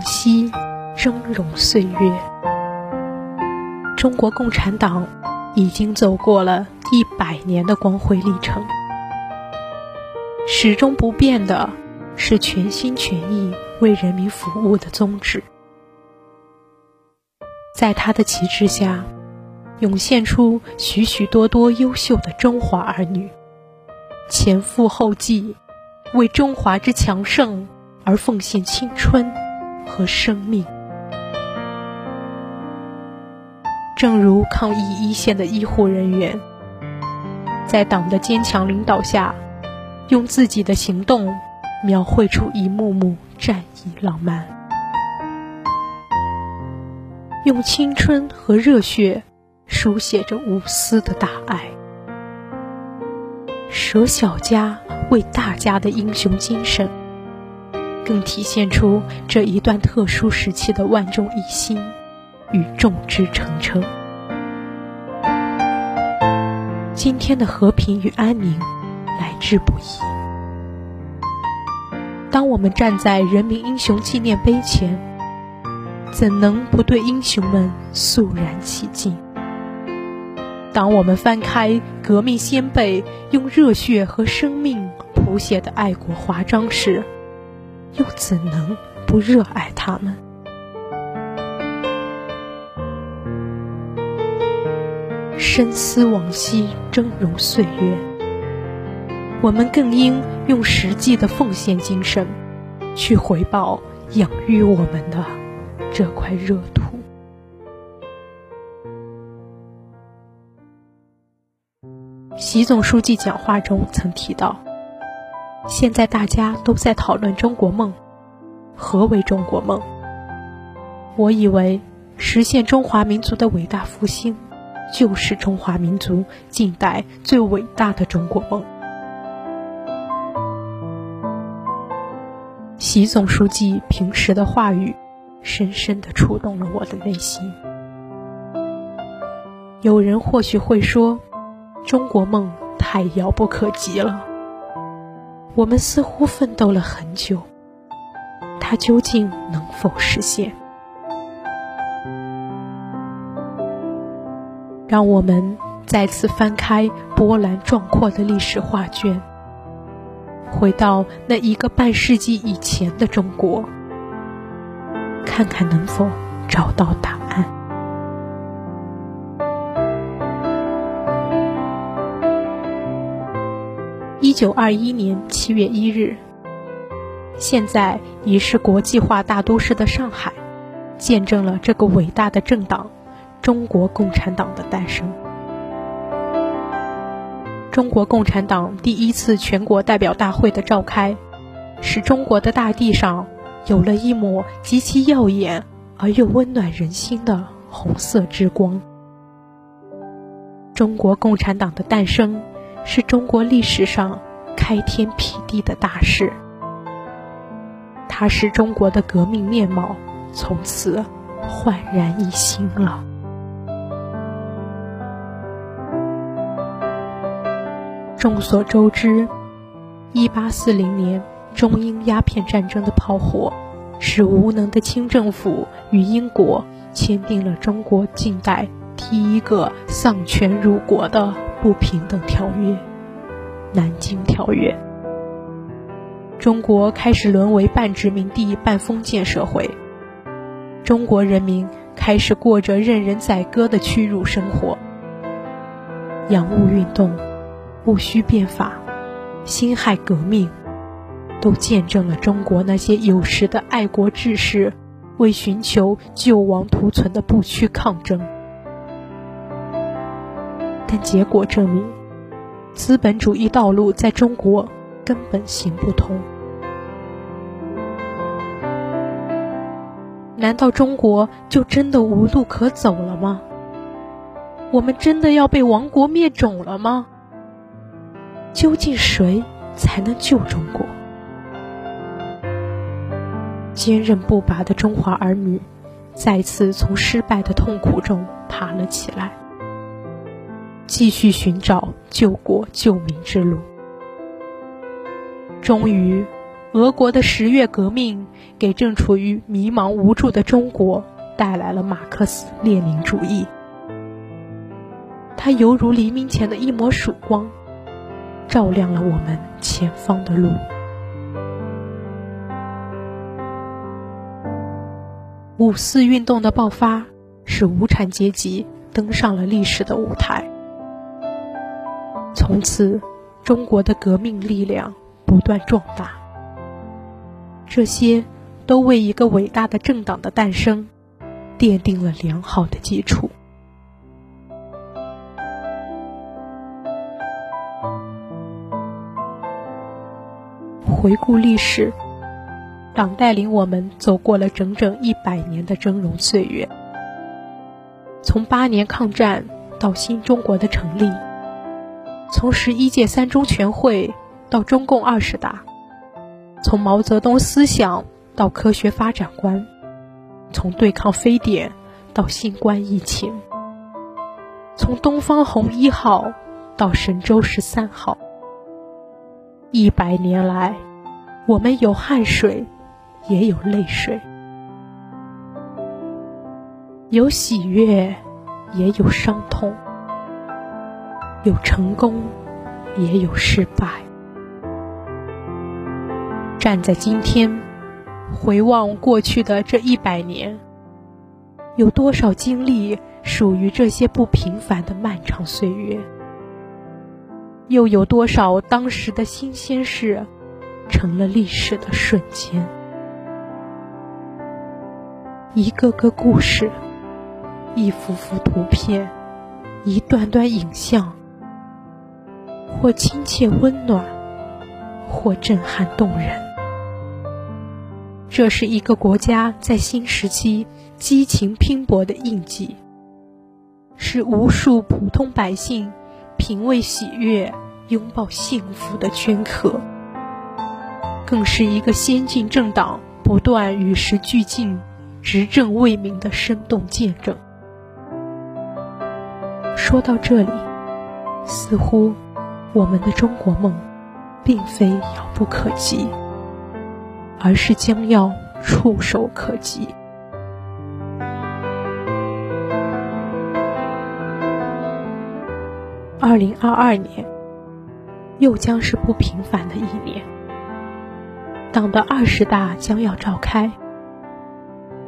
昔，峥嵘岁月。中国共产党已经走过了一百年的光辉历程，始终不变的是全心全意为人民服务的宗旨。在他的旗帜下，涌现出许许多多优秀的中华儿女，前赴后继，为中华之强盛。而奉献青春和生命，正如抗疫一线的医护人员，在党的坚强领导下，用自己的行动描绘出一幕幕战役浪漫，用青春和热血书写着无私的大爱，舍小家为大家的英雄精神。更体现出这一段特殊时期的万众一心与众志成城。今天的和平与安宁来之不易。当我们站在人民英雄纪念碑前，怎能不对英雄们肃然起敬？当我们翻开革命先辈用热血和生命谱写的爱国华章时，又怎能不热爱他们？深思往昔，峥嵘岁月。我们更应用实际的奉献精神，去回报养育我们的这块热土。习总书记讲话中曾提到。现在大家都在讨论中国梦，何为中国梦？我以为实现中华民族的伟大复兴，就是中华民族近代最伟大的中国梦。习总书记平时的话语，深深的触动了我的内心。有人或许会说，中国梦太遥不可及了。我们似乎奋斗了很久，它究竟能否实现？让我们再次翻开波澜壮阔的历史画卷，回到那一个半世纪以前的中国，看看能否找到答案。一九二一年七月一日，现在已是国际化大都市的上海，见证了这个伟大的政党——中国共产党的诞生。中国共产党第一次全国代表大会的召开，使中国的大地上有了一抹极其耀眼而又温暖人心的红色之光。中国共产党的诞生。是中国历史上开天辟地的大事，它使中国的革命面貌从此焕然一新了。众所周知，一八四零年中英鸦片战争的炮火，使无能的清政府与英国签订了中国近代第一个丧权辱国的。不平等条约，《南京条约》。中国开始沦为半殖民地半封建社会，中国人民开始过着任人宰割的屈辱生活。洋务运动、戊戌变法、辛亥革命，都见证了中国那些有识的爱国志士为寻求救亡图存的不屈抗争。但结果证明，资本主义道路在中国根本行不通。难道中国就真的无路可走了吗？我们真的要被亡国灭种了吗？究竟谁才能救中国？坚韧不拔的中华儿女再次从失败的痛苦中爬了起来。继续寻找救国救民之路。终于，俄国的十月革命给正处于迷茫无助的中国带来了马克思列宁主义。它犹如黎明前的一抹曙光，照亮了我们前方的路。五四运动的爆发，使无产阶级登上了历史的舞台。从此，中国的革命力量不断壮大。这些都为一个伟大的政党的诞生奠定了良好的基础。回顾历史，党带领我们走过了整整一百年的峥嵘岁月，从八年抗战到新中国的成立。从十一届三中全会到中共二十大，从毛泽东思想到科学发展观，从对抗非典到新冠疫情，从东方红一号到神舟十三号，一百年来，我们有汗水，也有泪水，有喜悦，也有伤痛。有成功，也有失败。站在今天，回望过去的这一百年，有多少经历属于这些不平凡的漫长岁月？又有多少当时的新鲜事，成了历史的瞬间？一个个故事，一幅幅图片，一段段影像。或亲切温暖，或震撼动人。这是一个国家在新时期激情拼搏的印记，是无数普通百姓品味喜悦、拥抱幸福的镌刻，更是一个先进政党不断与时俱进、执政为民的生动见证。说到这里，似乎。我们的中国梦，并非遥不可及，而是将要触手可及。二零二二年，又将是不平凡的一年。党的二十大将要召开，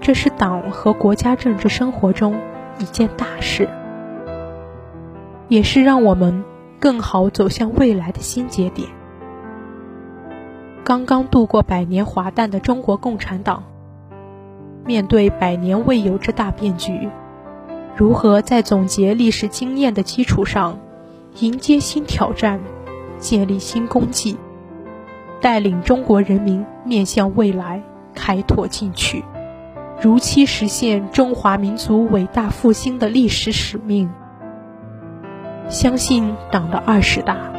这是党和国家政治生活中一件大事，也是让我们。更好走向未来的新节点。刚刚度过百年华诞的中国共产党，面对百年未有之大变局，如何在总结历史经验的基础上，迎接新挑战，建立新功绩，带领中国人民面向未来，开拓进取，如期实现中华民族伟大复兴的历史使命？相信党的二十大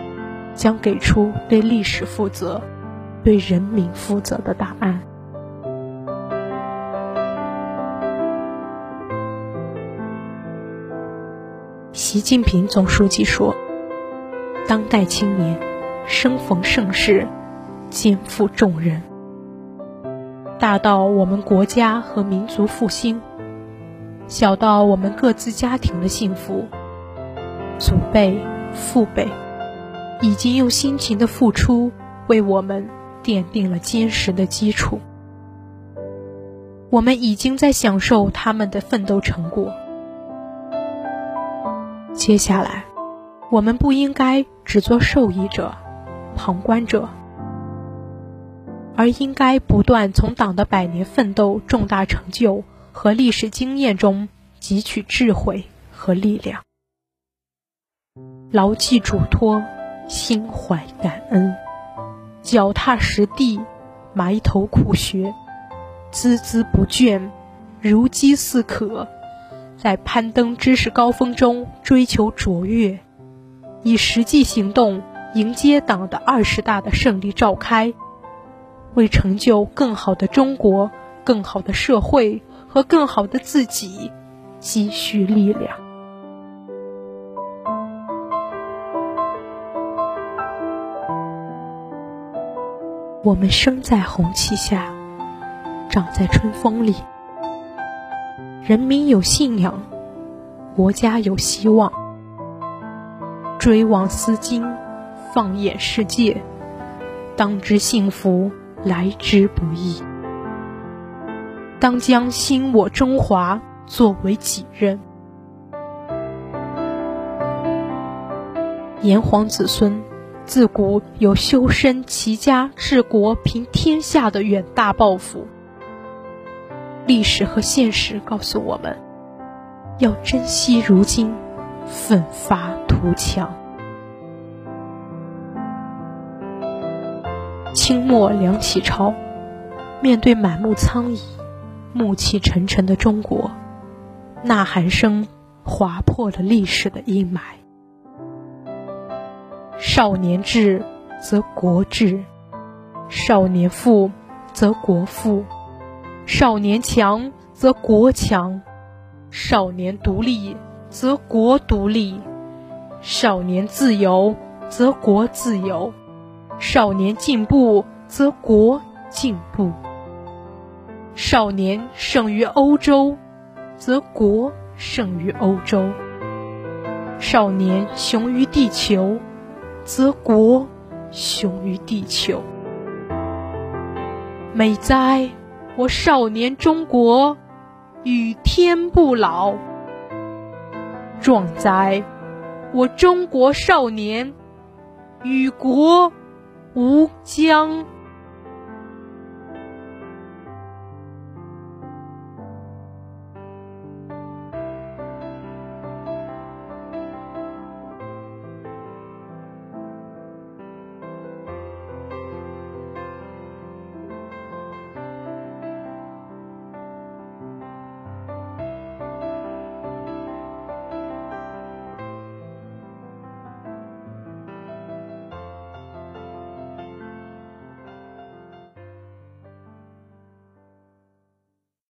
将给出对历史负责、对人民负责的答案。习近平总书记说：“当代青年生逢盛世，肩负重任，大到我们国家和民族复兴，小到我们各自家庭的幸福。”祖辈、父辈已经用辛勤的付出为我们奠定了坚实的基础，我们已经在享受他们的奋斗成果。接下来，我们不应该只做受益者、旁观者，而应该不断从党的百年奋斗重大成就和历史经验中汲取智慧和力量。牢记嘱托，心怀感恩，脚踏实地，埋头苦学，孜孜不倦，如饥似渴，在攀登知识高峰中追求卓越，以实际行动迎接党的二十大的胜利召开，为成就更好的中国、更好的社会和更好的自己积蓄力量。我们生在红旗下，长在春风里。人民有信仰，国家有希望。追望丝巾，放眼世界，当知幸福来之不易。当将兴我中华作为己任。炎黄子孙自古有修身齐家治国平天下的远大抱负。历史和现实告诉我们，要珍惜如今，奋发。图强。清末梁启超面对满目苍夷、暮气沉沉的中国，呐喊声划破了历史的阴霾。少年智则国智，少年富则国富，少年强则国强，少年独立则国独立。少年自由，则国自由；少年进步，则国进步；少年胜于欧洲，则国胜于欧洲；少年雄于地球，则国雄于地球。美哉，我少年中国，与天不老；壮哉！我中国少年，与国无疆。